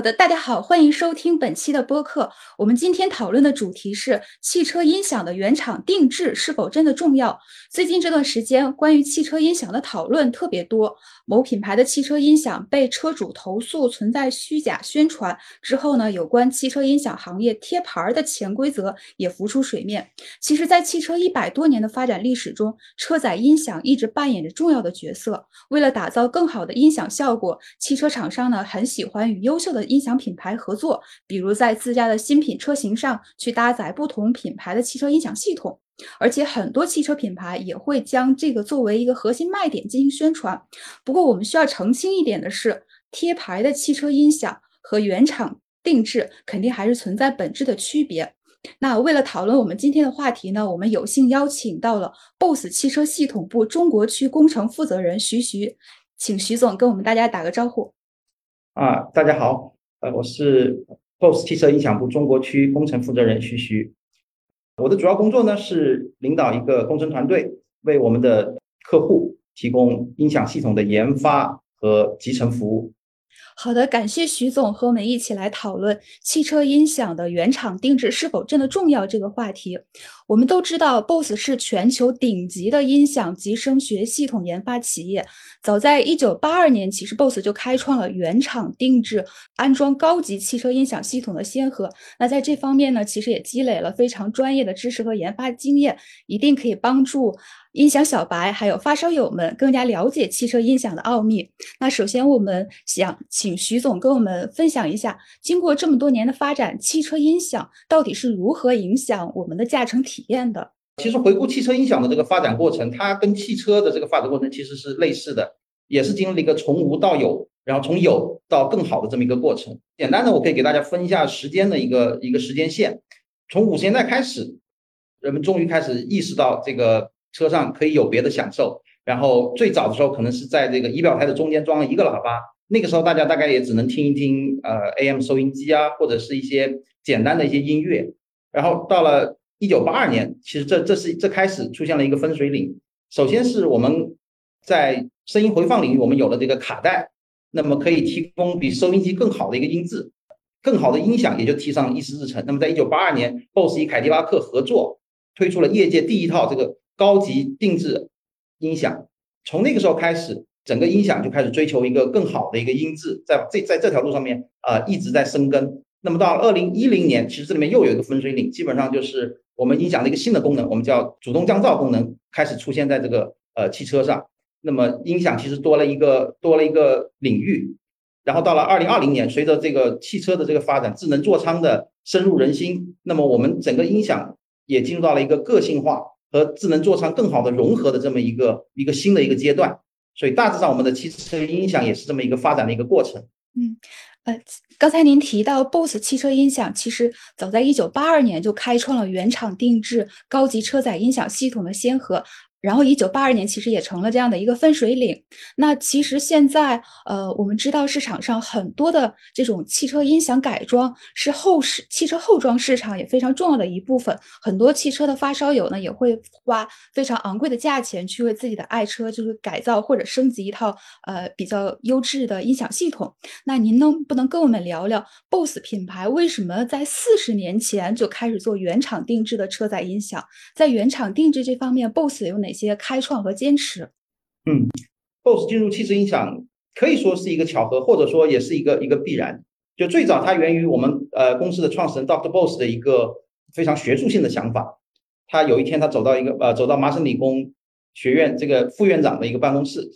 好的，大家好，欢迎收听本期的播客。我们今天讨论的主题是汽车音响的原厂定制是否真的重要？最近这段时间，关于汽车音响的讨论特别多。某品牌的汽车音响被车主投诉存在虚假宣传之后呢，有关汽车音响行业贴牌儿的潜规则也浮出水面。其实，在汽车一百多年的发展历史中，车载音响一直扮演着重要的角色。为了打造更好的音响效果，汽车厂商呢很喜欢与优秀的音响品牌合作，比如在自家的新品车型上去搭载不同品牌的汽车音响系统，而且很多汽车品牌也会将这个作为一个核心卖点进行宣传。不过，我们需要澄清一点的是，贴牌的汽车音响和原厂定制肯定还是存在本质的区别。那为了讨论我们今天的话题呢，我们有幸邀请到了 BOSS 汽车系统部中国区工程负责人徐徐，请徐总跟我们大家打个招呼。啊，大家好。呃，我是 BOSS 汽车音响部中国区工程负责人徐徐。我的主要工作呢是领导一个工程团队，为我们的客户提供音响系统的研发和集成服务。好的，感谢徐总和我们一起来讨论汽车音响的原厂定制是否真的重要这个话题。我们都知道，BOSS 是全球顶级的音响及声学系统研发企业。早在一九八二年，其实 BOSS 就开创了原厂定制安装高级汽车音响系统的先河。那在这方面呢，其实也积累了非常专业的知识和研发经验，一定可以帮助。音响小白还有发烧友们更加了解汽车音响的奥秘。那首先，我们想请徐总跟我们分享一下，经过这么多年的发展，汽车音响到底是如何影响我们的驾乘体验的？其实回顾汽车音响的这个发展过程，它跟汽车的这个发展过程其实是类似的，也是经历了一个从无到有，然后从有到更好的这么一个过程。简单的，我可以给大家分一下时间的一个一个时间线。从五十年代开始，人们终于开始意识到这个。车上可以有别的享受，然后最早的时候可能是在这个仪表台的中间装了一个喇叭，那个时候大家大概也只能听一听呃 AM 收音机啊，或者是一些简单的一些音乐。然后到了一九八二年，其实这这是这开始出现了一个分水岭。首先是我们在声音回放领域，我们有了这个卡带，那么可以提供比收音机更好的一个音质，更好的音响也就提上议事日程。那么在一九八二年，BOSS 与凯迪拉克合作推出了业界第一套这个。高级定制音响，从那个时候开始，整个音响就开始追求一个更好的一个音质，在这在这条路上面啊一直在生根。那么到二零一零年，其实这里面又有一个分水岭，基本上就是我们音响的一个新的功能，我们叫主动降噪功能开始出现在这个呃汽车上。那么音响其实多了一个多了一个领域。然后到了二零二零年，随着这个汽车的这个发展，智能座舱的深入人心，那么我们整个音响也进入到了一个个性化。和智能座舱更好的融合的这么一个一个新的一个阶段，所以大致上我们的汽车音响也是这么一个发展的一个过程。嗯，呃，刚才您提到 BOSS 汽车音响，其实早在一九八二年就开创了原厂定制高级车载音响系统的先河。然后，一九八二年其实也成了这样的一个分水岭。那其实现在，呃，我们知道市场上很多的这种汽车音响改装是后市汽车后装市场也非常重要的一部分。很多汽车的发烧友呢，也会花非常昂贵的价钱去为自己的爱车就是改造或者升级一套呃比较优质的音响系统。那您能不能跟我们聊聊 BOSS 品牌为什么在四十年前就开始做原厂定制的车载音响？在原厂定制这方面，BOSS 有哪？一些开创和坚持，嗯，BOSS 进入汽车音响可以说是一个巧合，或者说也是一个一个必然。就最早它源于我们呃公司的创始人 Dr. BOSS 的一个非常学术性的想法。他有一天他走到一个呃走到麻省理工学院这个副院长的一个办公室，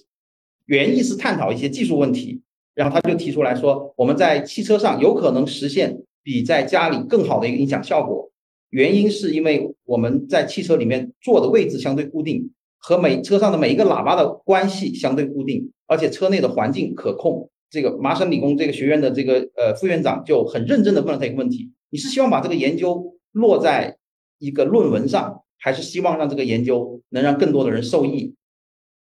原意是探讨一些技术问题，然后他就提出来说，我们在汽车上有可能实现比在家里更好的一个音响效果。原因是因为我们在汽车里面坐的位置相对固定，和每车上的每一个喇叭的关系相对固定，而且车内的环境可控。这个麻省理工这个学院的这个呃副院长就很认真的问了他一个问题：你是希望把这个研究落在一个论文上，还是希望让这个研究能让更多的人受益？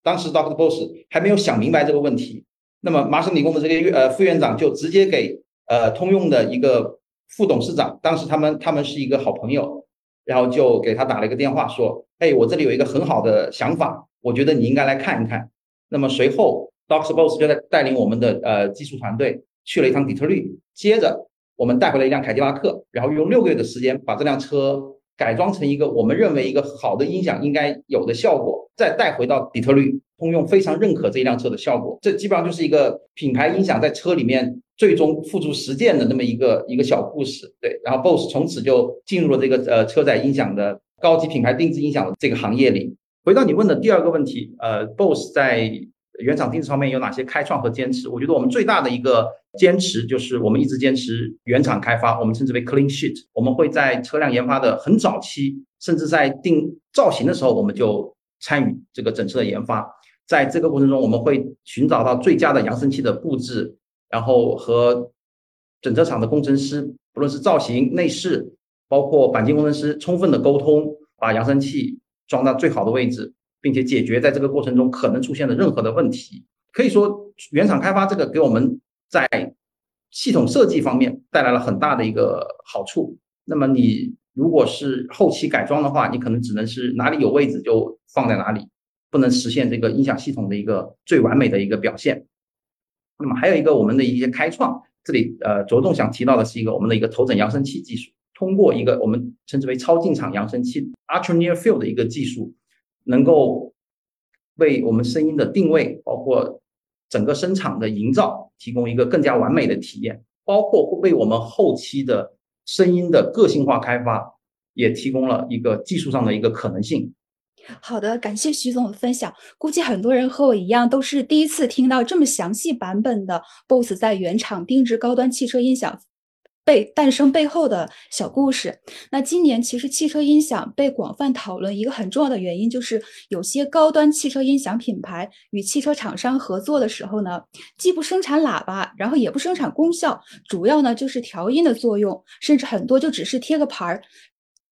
当时，Doctor Boss 还没有想明白这个问题，那么麻省理工的这个呃副院长就直接给呃通用的一个。副董事长当时他们他们是一个好朋友，然后就给他打了一个电话说：“哎，我这里有一个很好的想法，我觉得你应该来看一看。”那么随后，Doctor Boss 就在带领我们的呃技术团队去了一趟底特律，接着我们带回了一辆凯迪拉克，然后用六个月的时间把这辆车改装成一个我们认为一个好的音响应该有的效果，再带回到底特律。通用非常认可这一辆车的效果，这基本上就是一个品牌音响在车里面最终付诸实践的那么一个一个小故事。对，然后 BOSS 从此就进入了这个呃车载音响的高级品牌定制音响的这个行业里。回到你问的第二个问题，呃，BOSS 在原厂定制方面有哪些开创和坚持？我觉得我们最大的一个坚持就是我们一直坚持原厂开发，我们称之为 clean sheet。我们会在车辆研发的很早期，甚至在定造型的时候，我们就参与这个整车的研发。在这个过程中，我们会寻找到最佳的扬声器的布置，然后和整车厂的工程师，不论是造型、内饰，包括钣金工程师，充分的沟通，把扬声器装到最好的位置，并且解决在这个过程中可能出现的任何的问题。可以说，原厂开发这个给我们在系统设计方面带来了很大的一个好处。那么，你如果是后期改装的话，你可能只能是哪里有位置就放在哪里。不能实现这个音响系统的一个最完美的一个表现。那么还有一个我们的一些开创，这里呃着重想提到的是一个我们的一个头枕扬声器技术，通过一个我们称之为超进场扬声器 （Ultra Near Field） 的一个技术，能够为我们声音的定位，包括整个声场的营造，提供一个更加完美的体验，包括为我们后期的声音的个性化开发，也提供了一个技术上的一个可能性。好的，感谢徐总的分享。估计很多人和我一样，都是第一次听到这么详细版本的 BOSS 在原厂定制高端汽车音响被诞生背后的小故事。那今年其实汽车音响被广泛讨论，一个很重要的原因就是有些高端汽车音响品牌与汽车厂商合作的时候呢，既不生产喇叭，然后也不生产功效，主要呢就是调音的作用，甚至很多就只是贴个牌儿。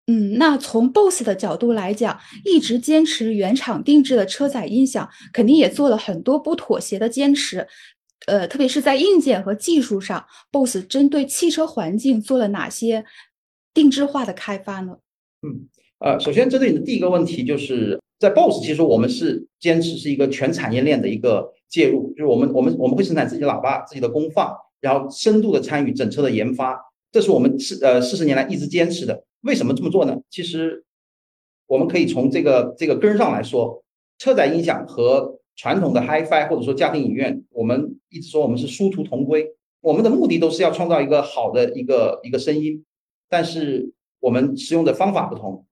嗯，那从 BOSS 的角度来讲，一直坚持原厂定制的车载音响，肯定也做了很多不妥协的坚持。呃，特别是在硬件和技术上，BOSS 针对汽车环境做了哪些定制化的开发呢？嗯，呃，首先针对你的第一个问题，就是在 BOSS，其实我们是坚持是一个全产业链的一个介入，就是我们我们我们会生产自己的喇叭、自己的功放，然后深度的参与整车的研发，这是我们四呃四十年来一直坚持的。为什么这么做呢？其实，我们可以从这个这个根上来说，车载音响和传统的 HiFi 或者说家庭影院，我们一直说我们是殊途同归。我们的目的都是要创造一个好的一个一个声音，但是我们使用的方法不同，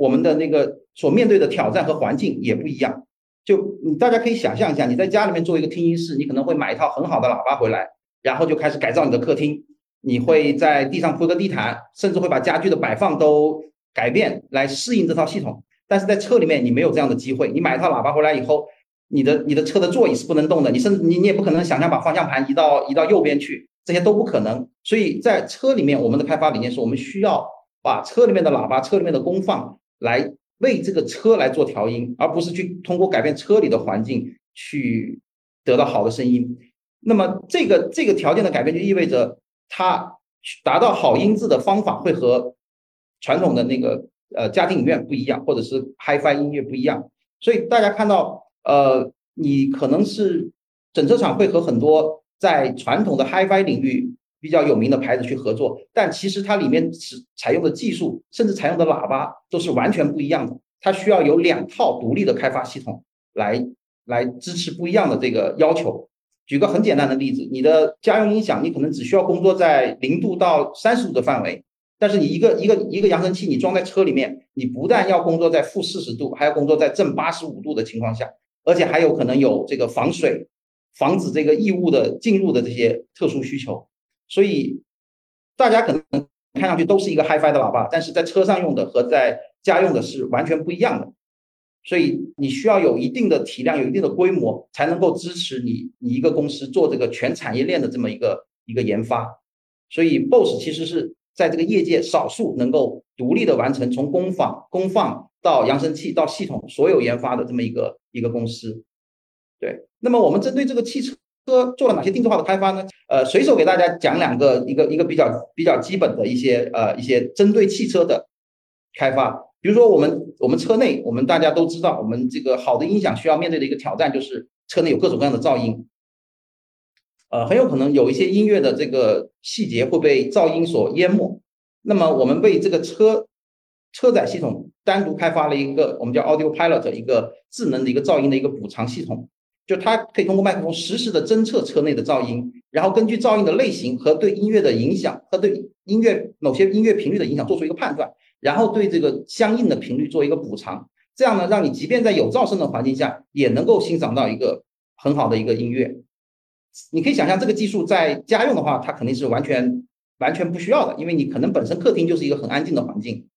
我们的那个所面对的挑战和环境也不一样。就你大家可以想象一下，你在家里面做一个听音室，你可能会买一套很好的喇叭回来，然后就开始改造你的客厅。你会在地上铺个地毯，甚至会把家具的摆放都改变来适应这套系统。但是在车里面，你没有这样的机会。你买一套喇叭回来以后，你的你的车的座椅是不能动的，你甚至你你也不可能想象把方向盘移到移到右边去，这些都不可能。所以在车里面，我们的开发理念是我们需要把车里面的喇叭、车里面的功放来为这个车来做调音，而不是去通过改变车里的环境去得到好的声音。那么这个这个条件的改变就意味着。它达到好音质的方法会和传统的那个呃家庭影院不一样，或者是 HiFi 音乐不一样。所以大家看到，呃，你可能是整车厂会和很多在传统的 HiFi 领域比较有名的牌子去合作，但其实它里面是采用的技术，甚至采用的喇叭都是完全不一样的。它需要有两套独立的开发系统来来支持不一样的这个要求。举个很简单的例子，你的家用音响，你可能只需要工作在零度到三十度的范围，但是你一个一个一个扬声器，你装在车里面，你不但要工作在负四十度，还要工作在正八十五度的情况下，而且还有可能有这个防水、防止这个异物的进入的这些特殊需求。所以大家可能看上去都是一个 HiFi 的喇叭，但是在车上用的和在家用的是完全不一样的。所以你需要有一定的体量，有一定的规模，才能够支持你你一个公司做这个全产业链的这么一个一个研发。所以 BOSS 其实是在这个业界少数能够独立的完成从工坊、功放到扬声器到系统所有研发的这么一个一个公司。对，那么我们针对这个汽车做了哪些定制化的开发呢？呃，随手给大家讲两个，一个一个比较比较基本的一些呃一些针对汽车的开发。比如说，我们我们车内，我们大家都知道，我们这个好的音响需要面对的一个挑战就是车内有各种各样的噪音。呃，很有可能有一些音乐的这个细节会被噪音所淹没。那么我们为这个车车载系统单独开发了一个我们叫 Audio Pilot 一个智能的一个噪音的一个补偿系统，就它可以通过麦克风实时的侦测车内的噪音，然后根据噪音的类型和对音乐的影响和对音乐某些音乐频率的影响做出一个判断，然后对这个相应的频率做一个补偿。这样呢，让你即便在有噪声的环境下，也能够欣赏到一个很好的一个音乐。你可以想象，这个技术在家用的话，它肯定是完全完全不需要的，因为你可能本身客厅就是一个很安静的环境，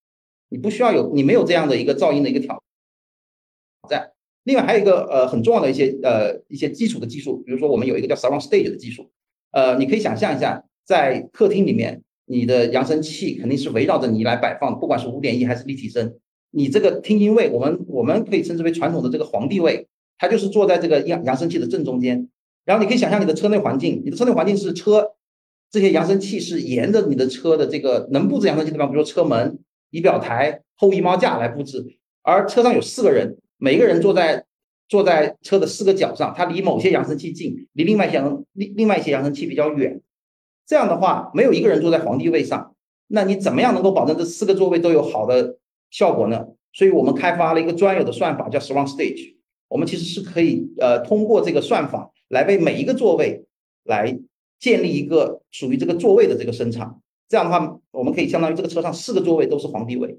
你不需要有你没有这样的一个噪音的一个挑战。另外还有一个呃很重要的一些呃一些基础的技术，比如说我们有一个叫 Surround Stage 的技术，呃，你可以想象一下，在客厅里面，你的扬声器肯定是围绕着你来摆放，不管是五点一还是立体声，你这个听音位，我们我们可以称之为传统的这个皇帝位，它就是坐在这个扬扬声器的正中间。然后你可以想象你的车内环境，你的车内环境是车这些扬声器是沿着你的车的这个能布置扬声器的地方，比如说车门、仪表台、后衣帽架来布置。而车上有四个人，每一个人坐在坐在车的四个角上，他离某些扬声器近，离另外一些另另外一些扬声器比较远。这样的话，没有一个人坐在皇帝位上，那你怎么样能够保证这四个座位都有好的效果呢？所以我们开发了一个专有的算法，叫 Surround Stage。我们其实是可以呃通过这个算法。来为每一个座位来建立一个属于这个座位的这个声场，这样的话，我们可以相当于这个车上四个座位都是皇帝位，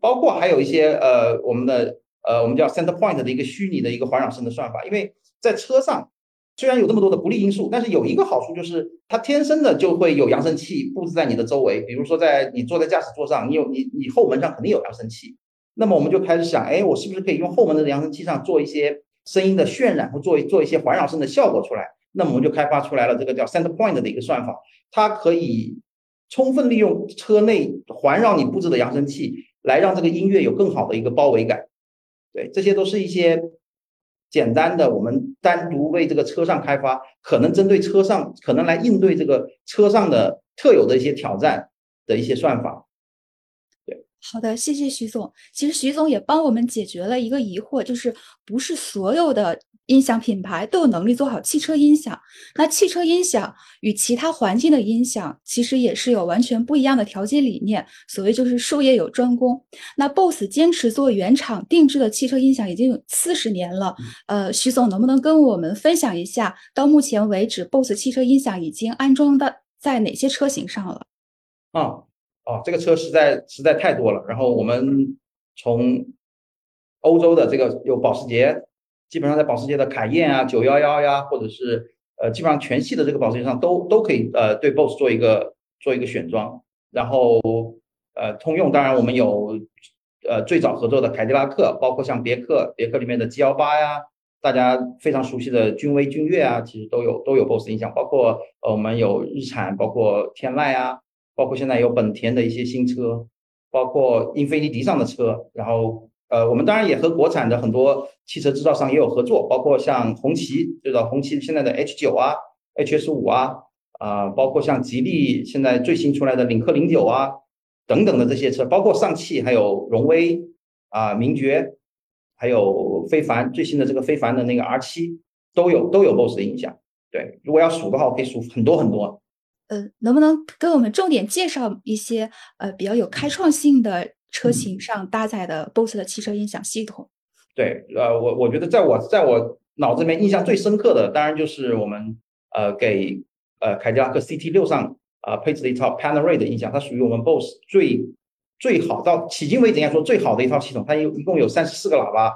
包括还有一些呃我们的呃我们叫 center point 的一个虚拟的一个环绕声的算法。因为在车上虽然有这么多的不利因素，但是有一个好处就是它天生的就会有扬声器布置在你的周围。比如说在你坐在驾驶座上，你有你你后门上肯定有扬声器，那么我们就开始想，哎，我是不是可以用后门的扬声器上做一些。声音的渲染或做做一些环绕声的效果出来，那么我们就开发出来了这个叫 center point 的一个算法，它可以充分利用车内环绕你布置的扬声器，来让这个音乐有更好的一个包围感。对，这些都是一些简单的，我们单独为这个车上开发，可能针对车上，可能来应对这个车上的特有的一些挑战的一些算法。好的，谢谢徐总。其实徐总也帮我们解决了一个疑惑，就是不是所有的音响品牌都有能力做好汽车音响。那汽车音响与其他环境的音响其实也是有完全不一样的调节理念。所谓就是术业有专攻。那 BOSS 坚持做原厂定制的汽车音响已经有四十年了。呃，徐总能不能跟我们分享一下，到目前为止 BOSS 汽车音响已经安装的在哪些车型上了？啊。哦，这个车实在实在太多了。然后我们从欧洲的这个有保时捷，基本上在保时捷的凯宴啊、九幺幺呀，或者是呃，基本上全系的这个保时捷上都都可以呃对 BOSS 做一个做一个选装。然后呃，通用当然我们有呃最早合作的凯迪拉克，包括像别克，别克里面的 G 幺八呀，大家非常熟悉的君威、君越啊，其实都有都有 BOSS 音响。包括呃我们有日产，包括天籁啊。包括现在有本田的一些新车，包括英菲尼迪上的车，然后呃，我们当然也和国产的很多汽车制造商也有合作，包括像红旗，对的，红旗现在的 H 九啊、HS 五啊，啊，包括像吉利现在最新出来的领克零九啊等等的这些车，包括上汽还有荣威啊、名爵，还有非凡最新的这个非凡的那个 R 七都有都有 BOSS 的影响。对，如果要数的话，我可以数很多很多。呃，能不能跟我们重点介绍一些呃比较有开创性的车型上搭载的 BOSE 的汽车音响系统？对，呃，我我觉得在我在我脑子里面印象最深刻的，当然就是我们呃给呃凯迪拉克 CT 六上啊配置的一套 Panorama 的音响，它属于我们 BOSE 最最好到迄今为止应该说最好的一套系统。它有一共有三十四个喇叭，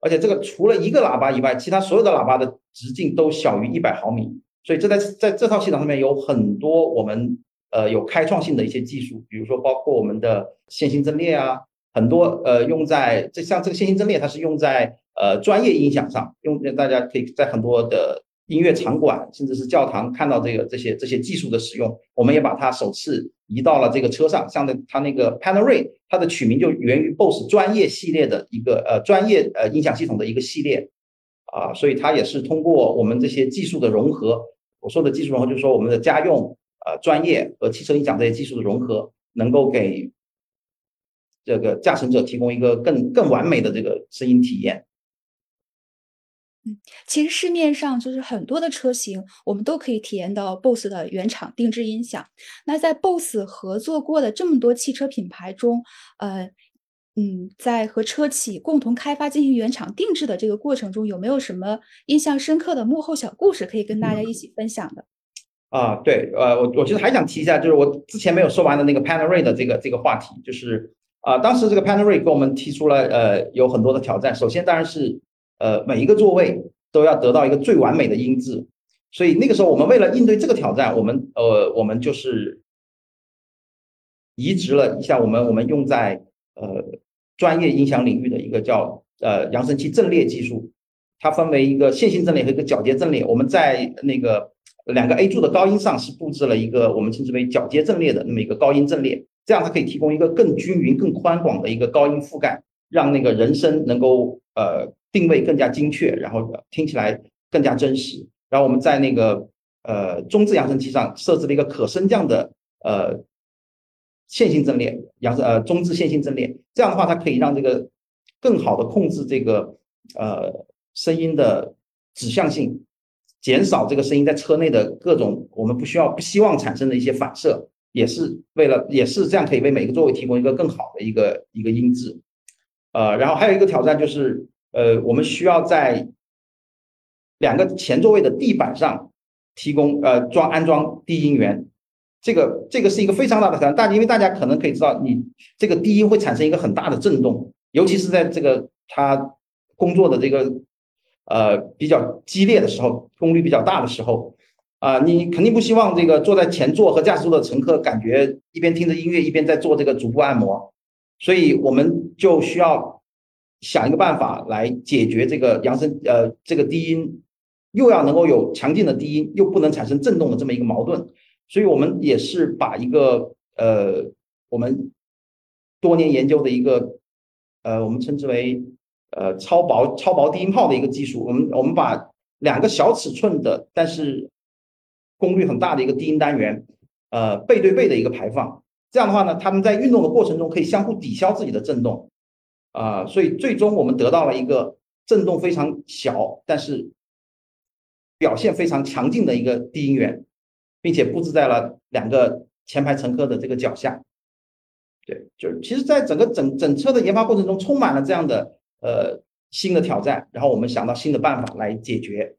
而且这个除了一个喇叭以外，其他所有的喇叭的直径都小于一百毫米。所以这在在这套系统上面有很多我们呃有开创性的一些技术，比如说包括我们的线性阵列啊，很多呃用在这像这个线性阵列，它是用在呃专业音响上，用大家可以在很多的音乐场馆甚至是教堂看到这个这些这些技术的使用，我们也把它首次移到了这个车上，像那它那个 Panorama，它的取名就源于 BOSS 专业系列的一个呃专业呃音响系统的一个系列啊，所以它也是通过我们这些技术的融合。我说的技术融合，就是说我们的家用、呃专业和汽车音响这些技术的融合，能够给这个驾乘者提供一个更更完美的这个声音体验。嗯其实市面上就是很多的车型，我们都可以体验到 BOSS 的原厂定制音响。那在 BOSS 合作过的这么多汽车品牌中，呃，嗯，在和车企共同开发进行原厂定制的这个过程中，有没有什么印象深刻的幕后小故事可以跟大家一起分享的？啊，对，呃，我我其实还想提一下，就是我之前没有说完的那个 p a n a r a y 的这个这个话题，就是啊，当时这个 p a n a r a y 给我们提出了呃有很多的挑战，首先当然是。呃，每一个座位都要得到一个最完美的音质，所以那个时候我们为了应对这个挑战，我们呃，我们就是移植了一下我们我们用在呃专业音响领域的一个叫呃扬声器阵列技术，它分为一个线性阵列和一个铰接阵列。我们在那个两个 A 柱的高音上是布置了一个我们称之为铰接阵列的那么一个高音阵列，这样它可以提供一个更均匀、更宽广的一个高音覆盖，让那个人声能够呃。定位更加精确，然后听起来更加真实。然后我们在那个呃中置扬声器上设置了一个可升降的呃线性阵列，扬呃中置线性阵列。这样的话，它可以让这个更好的控制这个呃声音的指向性，减少这个声音在车内的各种我们不需要不希望产生的一些反射，也是为了也是这样可以为每个座位提供一个更好的一个一个音质。呃，然后还有一个挑战就是。呃，我们需要在两个前座位的地板上提供呃装安装低音源，这个这个是一个非常大的挑战。大因为大家可能可以知道，你这个低音会产生一个很大的震动，尤其是在这个他工作的这个呃比较激烈的时候，功率比较大的时候啊，你肯定不希望这个坐在前座和驾驶座的乘客感觉一边听着音乐一边在做这个足部按摩，所以我们就需要。想一个办法来解决这个扬声呃这个低音又要能够有强劲的低音，又不能产生震动的这么一个矛盾，所以我们也是把一个呃我们多年研究的一个呃我们称之为呃超薄超薄低音炮的一个技术，我们我们把两个小尺寸的但是功率很大的一个低音单元呃背对背的一个排放，这样的话呢，他们在运动的过程中可以相互抵消自己的震动。啊，所以最终我们得到了一个震动非常小，但是表现非常强劲的一个低音源，并且布置在了两个前排乘客的这个脚下。对，就是其实，在整个整整车的研发过程中，充满了这样的呃新的挑战，然后我们想到新的办法来解决。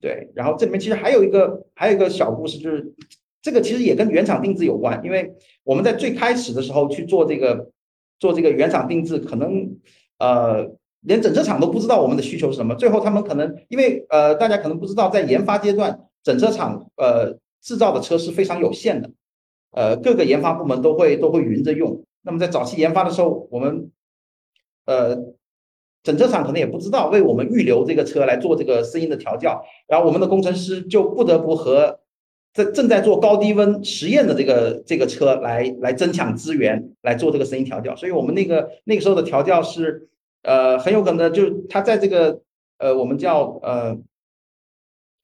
对，然后这里面其实还有一个还有一个小故事，就是这个其实也跟原厂定制有关，因为我们在最开始的时候去做这个。做这个原厂定制，可能呃连整车厂都不知道我们的需求是什么。最后他们可能因为呃大家可能不知道，在研发阶段，整车厂呃制造的车是非常有限的，呃各个研发部门都会都会匀着用。那么在早期研发的时候，我们呃整车厂可能也不知道为我们预留这个车来做这个声音的调教，然后我们的工程师就不得不和。在正在做高低温实验的这个这个车来来争抢资源来做这个声音调教，所以我们那个那个时候的调教是，呃，很有可能就他在这个呃我们叫呃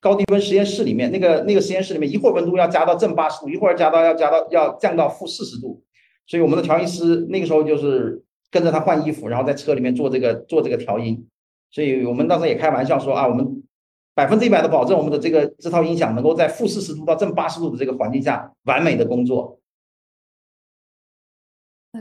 高低温实验室里面，那个那个实验室里面一会儿温度要加到正八十度，一会儿加到要加到要降到负四十度，所以我们的调音师那个时候就是跟着他换衣服，然后在车里面做这个做这个调音，所以我们当时也开玩笑说啊，我们。百分之一百的保证，我们的这个这套音响能够在负四十度到正八十度的这个环境下完美的工作。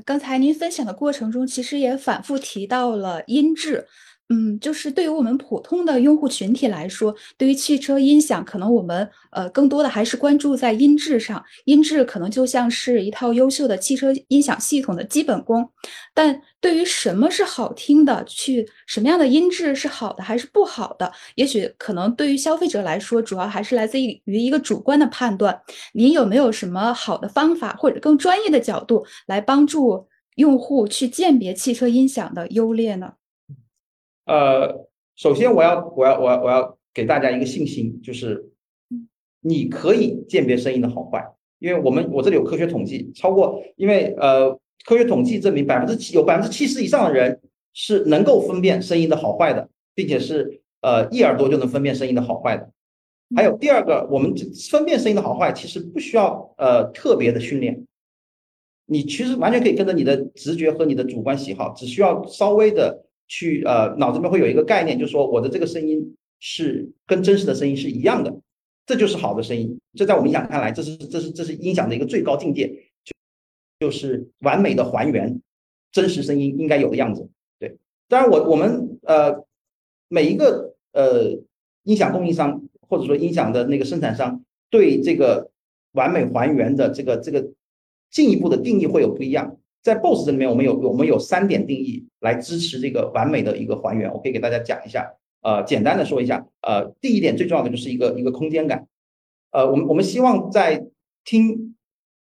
刚才您分享的过程中，其实也反复提到了音质。嗯，就是对于我们普通的用户群体来说，对于汽车音响，可能我们呃更多的还是关注在音质上。音质可能就像是一套优秀的汽车音响系统的基本功。但对于什么是好听的，去什么样的音质是好的还是不好的，也许可能对于消费者来说，主要还是来自于一个主观的判断。您有没有什么好的方法，或者更专业的角度来帮助用户去鉴别汽车音响的优劣呢？呃，首先我要我要我要我要给大家一个信心，就是你可以鉴别声音的好坏，因为我们我这里有科学统计，超过因为呃科学统计证明百分之七有百分之七十以上的人是能够分辨声音的好坏的，并且是呃一耳朵就能分辨声音的好坏的。还有第二个，我们分辨声音的好坏其实不需要呃特别的训练，你其实完全可以跟着你的直觉和你的主观喜好，只需要稍微的。去呃，脑子里面会有一个概念，就是说我的这个声音是跟真实的声音是一样的，这就是好的声音。这在我们音响看来，这是这是这是音响的一个最高境界，就就是完美的还原真实声音应该有的样子。对，当然我我们呃每一个呃音响供应商或者说音响的那个生产商对这个完美还原的这个这个进一步的定义会有不一样。在 BOSS 这里面，我们有我们有三点定义来支持这个完美的一个还原，我可以给大家讲一下。呃，简单的说一下，呃，第一点最重要的就是一个一个空间感。呃，我们我们希望在听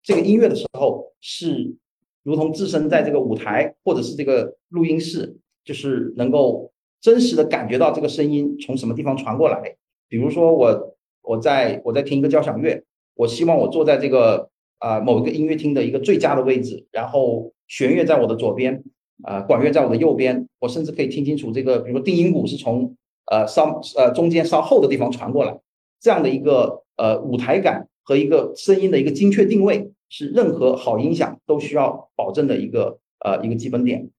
这个音乐的时候，是如同置身在这个舞台或者是这个录音室，就是能够真实的感觉到这个声音从什么地方传过来。比如说我我在我在听一个交响乐，我希望我坐在这个。啊，某一个音乐厅的一个最佳的位置，然后弦乐在我的左边，啊，管乐在我的右边，我甚至可以听清楚这个，比如说定音鼓是从呃稍呃中间稍后的地方传过来，这样的一个呃舞台感和一个声音的一个精确定位，是任何好音响都需要保证的一个呃一个基本点。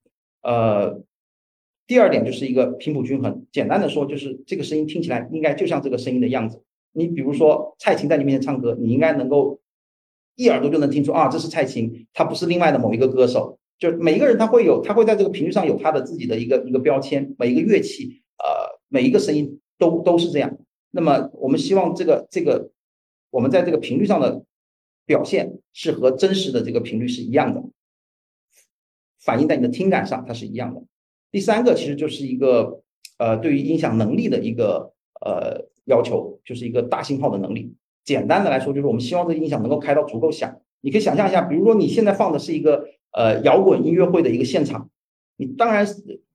呃，第二点就是一个频谱均衡，简单的说就是这个声音听起来应该就像这个声音的样子。你比如说蔡琴在你面前唱歌，你应该能够。一耳朵就能听出啊，这是蔡琴，她不是另外的某一个歌手。就每一个人他会有，他会在这个频率上有他的自己的一个一个标签。每一个乐器，呃，每一个声音都都是这样。那么我们希望这个这个我们在这个频率上的表现是和真实的这个频率是一样的，反映在你的听感上它是一样的。第三个其实就是一个呃对于音响能力的一个呃要求，就是一个大信号的能力。简单的来说，就是我们希望这个音响能够开到足够响。你可以想象一下，比如说你现在放的是一个呃摇滚音乐会的一个现场，你当然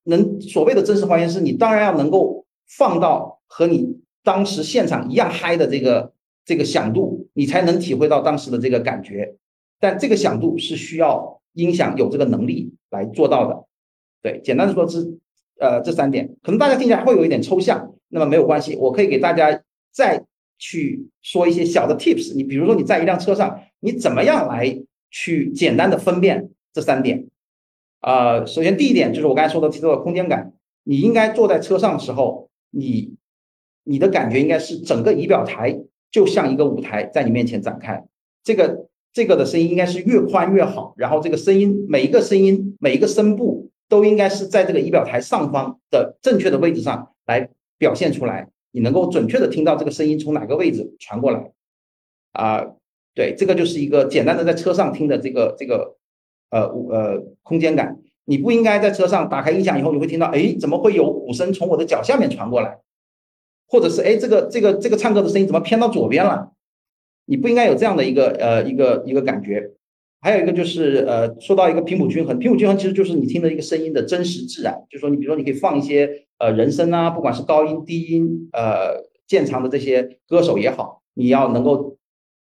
能所谓的真实还原是，你当然要能够放到和你当时现场一样嗨的这个这个响度，你才能体会到当时的这个感觉。但这个响度是需要音响有这个能力来做到的。对，简单的说，是呃这三点，可能大家听起来会有一点抽象，那么没有关系，我可以给大家再。去说一些小的 tips，你比如说你在一辆车上，你怎么样来去简单的分辨这三点？啊，首先第一点就是我刚才说的提到的空间感，你应该坐在车上的时候，你你的感觉应该是整个仪表台就像一个舞台在你面前展开，这个这个的声音应该是越宽越好，然后这个声音每一个声音每一个声部都应该是在这个仪表台上方的正确的位置上来表现出来。你能够准确的听到这个声音从哪个位置传过来，啊，对，这个就是一个简单的在车上听的这个这个呃呃空间感。你不应该在车上打开音响以后，你会听到，哎，怎么会有鼓声从我的脚下面传过来？或者是，哎，这个这个这个唱歌的声音怎么偏到左边了？你不应该有这样的一个呃一个一个感觉。还有一个就是呃，说到一个频谱均衡，频谱均衡其实就是你听的一个声音的真实自然。就说你比如说，你可以放一些呃人声啊，不管是高音、低音，呃渐长的这些歌手也好，你要能够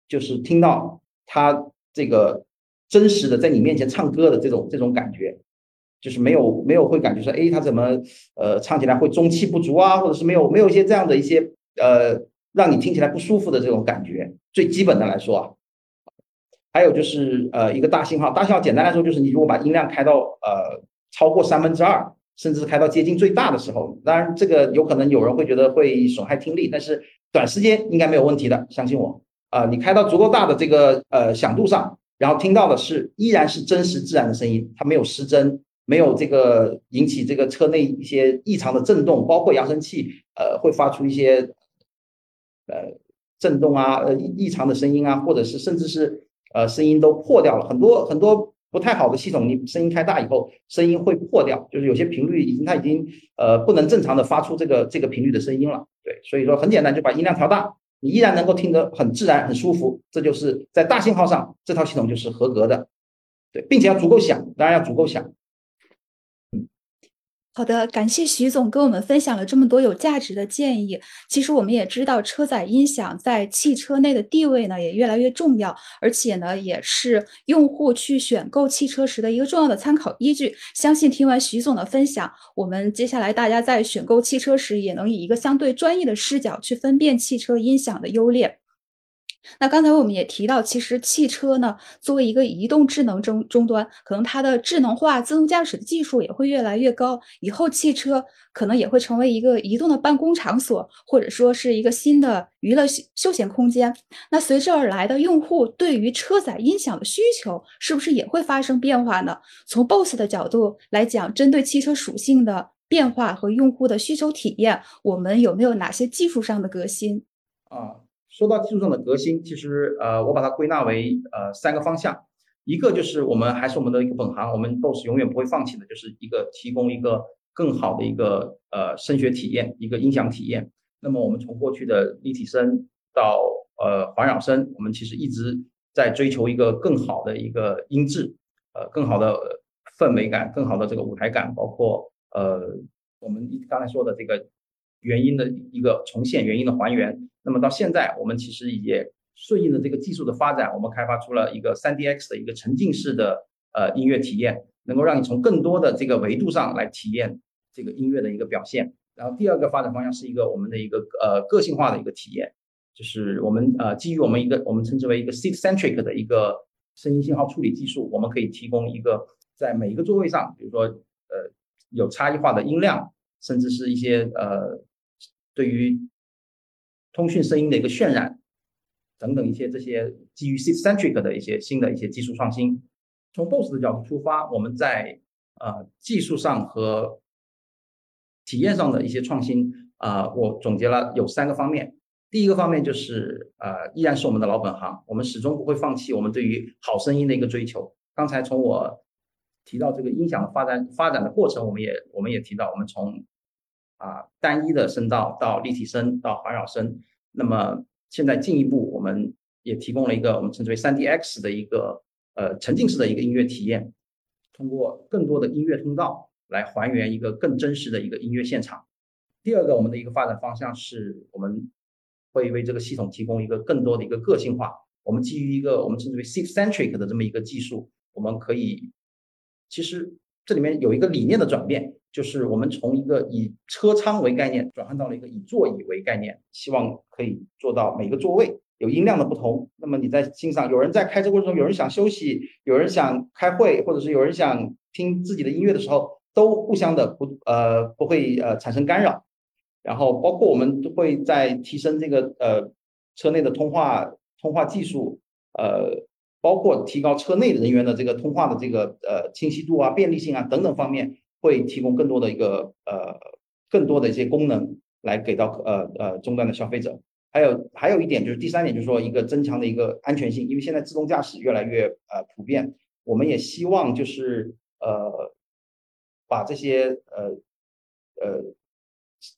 就是听到他这个真实的在你面前唱歌的这种这种感觉，就是没有没有会感觉说，哎，他怎么呃唱起来会中气不足啊，或者是没有没有一些这样的一些呃让你听起来不舒服的这种感觉。最基本的来说啊。还有就是呃一个大信号，大信号简单来说就是你如果把音量开到呃超过三分之二，甚至开到接近最大的时候，当然这个有可能有人会觉得会损害听力，但是短时间应该没有问题的，相信我啊，你开到足够大的这个呃响度上，然后听到的是依然是真实自然的声音，它没有失真，没有这个引起这个车内一些异常的震动，包括扬声器呃会发出一些呃震动啊呃异常的声音啊，或者是甚至是。呃，声音都破掉了很多很多不太好的系统，你声音开大以后，声音会破掉，就是有些频率已经它已经呃不能正常的发出这个这个频率的声音了。对，所以说很简单，就把音量调大，你依然能够听得很自然很舒服，这就是在大信号上这套系统就是合格的。对，并且要足够响，当然要足够响。好的，感谢徐总跟我们分享了这么多有价值的建议。其实我们也知道，车载音响在汽车内的地位呢也越来越重要，而且呢也是用户去选购汽车时的一个重要的参考依据。相信听完徐总的分享，我们接下来大家在选购汽车时也能以一个相对专业的视角去分辨汽车音响的优劣。那刚才我们也提到，其实汽车呢，作为一个移动智能终终端，可能它的智能化、自动驾驶的技术也会越来越高。以后汽车可能也会成为一个移动的办公场所，或者说是一个新的娱乐休闲空间。那随之而来的用户对于车载音响的需求，是不是也会发生变化呢？从 BOSS 的角度来讲，针对汽车属性的变化和用户的需求体验，我们有没有哪些技术上的革新？啊。说到技术上的革新，其实呃，我把它归纳为呃三个方向，一个就是我们还是我们的一个本行，我们 BOSS 永远不会放弃的，就是一个提供一个更好的一个呃声学体验，一个音响体验。那么我们从过去的立体声到呃环绕声，我们其实一直在追求一个更好的一个音质，呃，更好的氛围感，更好的这个舞台感，包括呃我们刚才说的这个原音的一个重现，原音的还原。那么到现在，我们其实也顺应了这个技术的发展，我们开发出了一个 3DX 的一个沉浸式的呃音乐体验，能够让你从更多的这个维度上来体验这个音乐的一个表现。然后第二个发展方向是一个我们的一个呃个性化的一个体验，就是我们呃基于我们一个我们称之为一个 seat centric 的一个声音信号处理技术，我们可以提供一个在每一个座位上，比如说呃有差异化的音量，甚至是一些呃对于通讯声音的一个渲染，等等一些这些基于 centric 的一些新的一些技术创新。从 BOSS 的角度出发，我们在呃技术上和体验上的一些创新啊，我总结了有三个方面。第一个方面就是呃，依然是我们的老本行，我们始终不会放弃我们对于好声音的一个追求。刚才从我提到这个音响的发展发展的过程，我们也我们也提到，我们从啊，单一的声道到立体声到环绕声，那么现在进一步，我们也提供了一个我们称之为 3DX 的一个呃沉浸式的一个音乐体验，通过更多的音乐通道来还原一个更真实的一个音乐现场。第二个，我们的一个发展方向是我们会为这个系统提供一个更多的一个个性化。我们基于一个我们称之为 seat centric 的这么一个技术，我们可以其实这里面有一个理念的转变。就是我们从一个以车舱为概念转换到了一个以座椅为概念，希望可以做到每个座位有音量的不同。那么你在欣赏，有人在开车过程中，有人想休息，有人想开会，或者是有人想听自己的音乐的时候，都互相的不呃不会呃产生干扰。然后包括我们都会在提升这个呃车内的通话通话技术，呃包括提高车内人员的这个通话的这个呃清晰度啊、便利性啊等等方面。会提供更多的一个呃更多的一些功能来给到呃呃终端的消费者，还有还有一点就是第三点就是说一个增强的一个安全性，因为现在自动驾驶越来越呃普遍，我们也希望就是呃把这些呃呃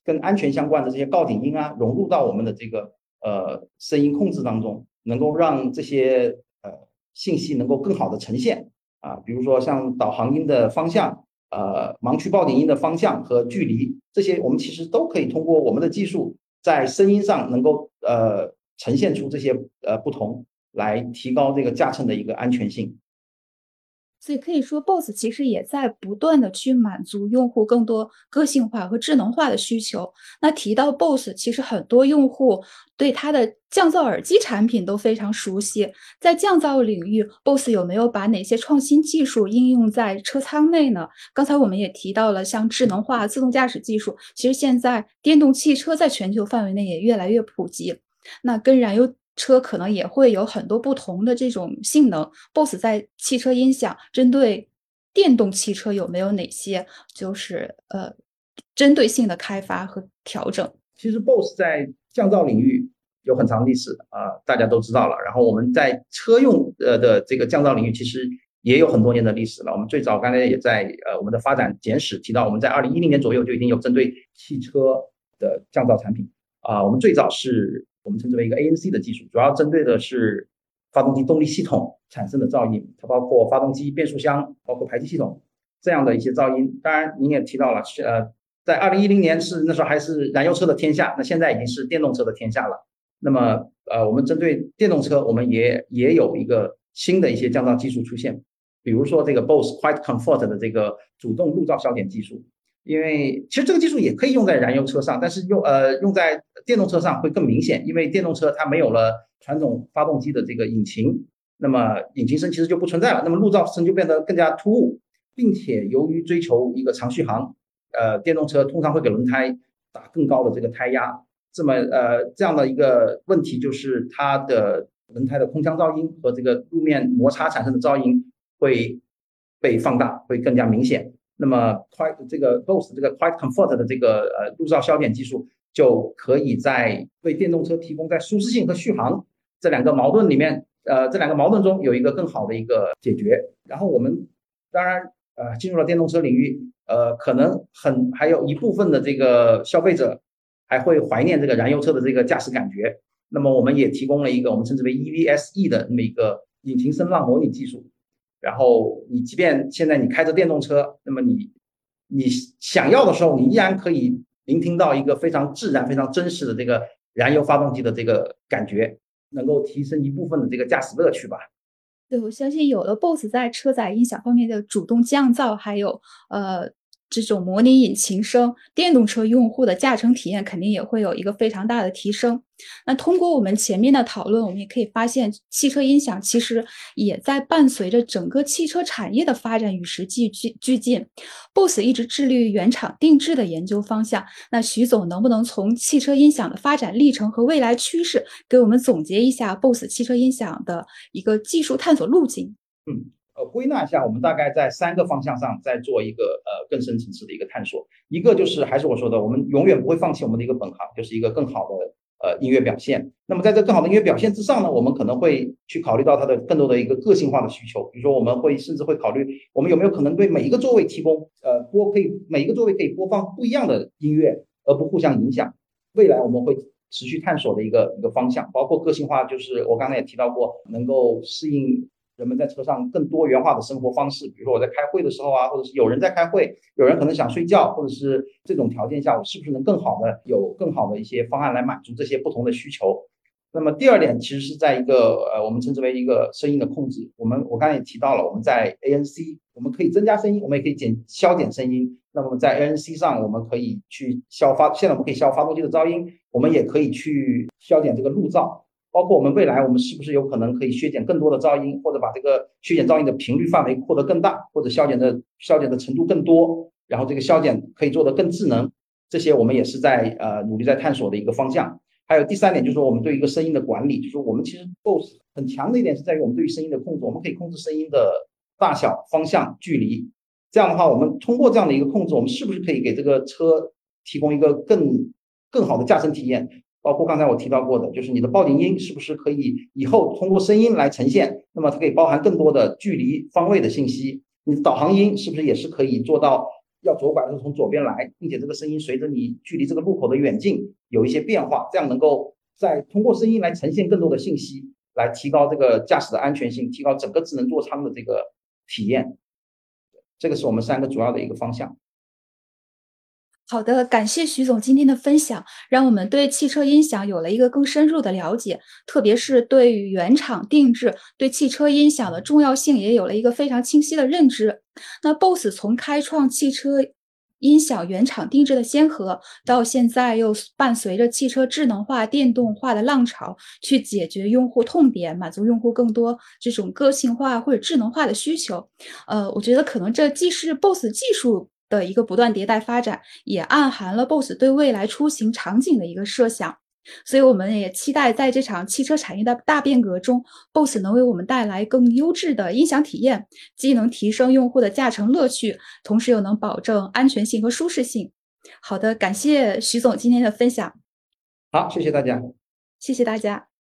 跟安全相关的这些告警音啊融入到我们的这个呃声音控制当中，能够让这些呃信息能够更好的呈现啊，比如说像导航音的方向。呃，盲区报警音的方向和距离，这些我们其实都可以通过我们的技术，在声音上能够呃呈现出这些呃不同，来提高这个驾乘的一个安全性。所以可以说，BOSS 其实也在不断的去满足用户更多个性化和智能化的需求。那提到 BOSS，其实很多用户对它的降噪耳机产品都非常熟悉。在降噪领域，BOSS 有没有把哪些创新技术应用在车舱内呢？刚才我们也提到了，像智能化、自动驾驶技术，其实现在电动汽车在全球范围内也越来越普及。那跟燃油车可能也会有很多不同的这种性能。BOSS 在汽车音响针对电动汽车有没有哪些就是呃针对性的开发和调整？其实 BOSS 在降噪领域有很长历史啊，大家都知道了。然后我们在车用呃的这个降噪领域其实也有很多年的历史了。我们最早刚才也在呃我们的发展简史提到，我们在二零一零年左右就已经有针对汽车的降噪产品啊。我们最早是。我们称之为一个 ANC 的技术，主要针对的是发动机动力系统产生的噪音，它包括发动机、变速箱，包括排气系统这样的一些噪音。当然，您也提到了，呃，在二零一零年是那时候还是燃油车的天下，那现在已经是电动车的天下了。那么，呃，我们针对电动车，我们也也有一个新的一些降噪技术出现，比如说这个 BOSE Quiet Comfort 的这个主动路噪消减技术。因为其实这个技术也可以用在燃油车上，但是用呃用在电动车上会更明显，因为电动车它没有了传统发动机的这个引擎，那么引擎声其实就不存在了，那么路噪声就变得更加突兀，并且由于追求一个长续航，呃，电动车通常会给轮胎打更高的这个胎压，这么呃这样的一个问题就是它的轮胎的空腔噪音和这个路面摩擦产生的噪音会被放大，会更加明显。那么，Quiet 这个 Bose 这个 Quiet Comfort 的这个呃路噪消减技术，就可以在为电动车提供在舒适性和续航这两个矛盾里面，呃这两个矛盾中有一个更好的一个解决。然后我们当然呃进入了电动车领域，呃可能很还有一部分的这个消费者还会怀念这个燃油车的这个驾驶感觉。那么我们也提供了一个我们称之为 EVSE 的那么一个引擎声浪模拟技术。然后你即便现在你开着电动车，那么你你想要的时候，你依然可以聆听到一个非常自然、非常真实的这个燃油发动机的这个感觉，能够提升一部分的这个驾驶乐趣吧。对，我相信有了 BOSS 在车载音响方面的主动降噪，还有呃。这种模拟引擎声，电动车用户的驾乘体验肯定也会有一个非常大的提升。那通过我们前面的讨论，我们也可以发现，汽车音响其实也在伴随着整个汽车产业的发展与时俱俱俱进。BOSS 一直致力于原厂定制的研究方向。那徐总能不能从汽车音响的发展历程和未来趋势，给我们总结一下 BOSS 汽车音响的一个技术探索路径？嗯。呃，归纳一下，我们大概在三个方向上在做一个呃更深层次的一个探索。一个就是还是我说的，我们永远不会放弃我们的一个本行，就是一个更好的呃音乐表现。那么在这更好的音乐表现之上呢，我们可能会去考虑到它的更多的一个个性化的需求。比如说，我们会甚至会考虑，我们有没有可能对每一个座位提供呃播可以每一个座位可以播放不一样的音乐，而不互相影响。未来我们会持续探索的一个一个方向，包括个性化，就是我刚才也提到过，能够适应。人们在车上更多元化的生活方式，比如说我在开会的时候啊，或者是有人在开会，有人可能想睡觉，或者是这种条件下，我是不是能更好的有更好的一些方案来满足这些不同的需求？那么第二点其实是在一个呃，我们称之为一个声音的控制。我们我刚才也提到了，我们在 ANC 我们可以增加声音，我们也可以减消减声音。那么在 ANC 上，我们可以去消发，现在我们可以消发动机的噪音，我们也可以去消减这个路噪。包括我们未来，我们是不是有可能可以削减更多的噪音，或者把这个削减噪音的频率范围扩得更大，或者消减的消减的程度更多，然后这个消减可以做得更智能，这些我们也是在呃努力在探索的一个方向。还有第三点就是说，我们对一个声音的管理，就是我们其实 BOSS 很强的一点是在于我们对于声音的控制，我们可以控制声音的大小、方向、距离。这样的话，我们通过这样的一个控制，我们是不是可以给这个车提供一个更更好的驾乘体验？包括刚才我提到过的，就是你的报警音是不是可以以后通过声音来呈现？那么它可以包含更多的距离方位的信息。你的导航音是不是也是可以做到要左拐的时候从左边来，并且这个声音随着你距离这个路口的远近有一些变化，这样能够在通过声音来呈现更多的信息，来提高这个驾驶的安全性，提高整个智能座舱的这个体验。这个是我们三个主要的一个方向。好的，感谢徐总今天的分享，让我们对汽车音响有了一个更深入的了解，特别是对于原厂定制对汽车音响的重要性也有了一个非常清晰的认知。那 BOSS 从开创汽车音响原厂定制的先河，到现在又伴随着汽车智能化、电动化的浪潮，去解决用户痛点，满足用户更多这种个性化或者智能化的需求。呃，我觉得可能这既是 BOSS 技术。的一个不断迭代发展，也暗含了 BOSS 对未来出行场景的一个设想，所以我们也期待在这场汽车产业的大变革中，BOSS 能为我们带来更优质的音响体验，既能提升用户的驾乘乐趣，同时又能保证安全性和舒适性。好的，感谢徐总今天的分享。好，谢谢大家。谢谢大家。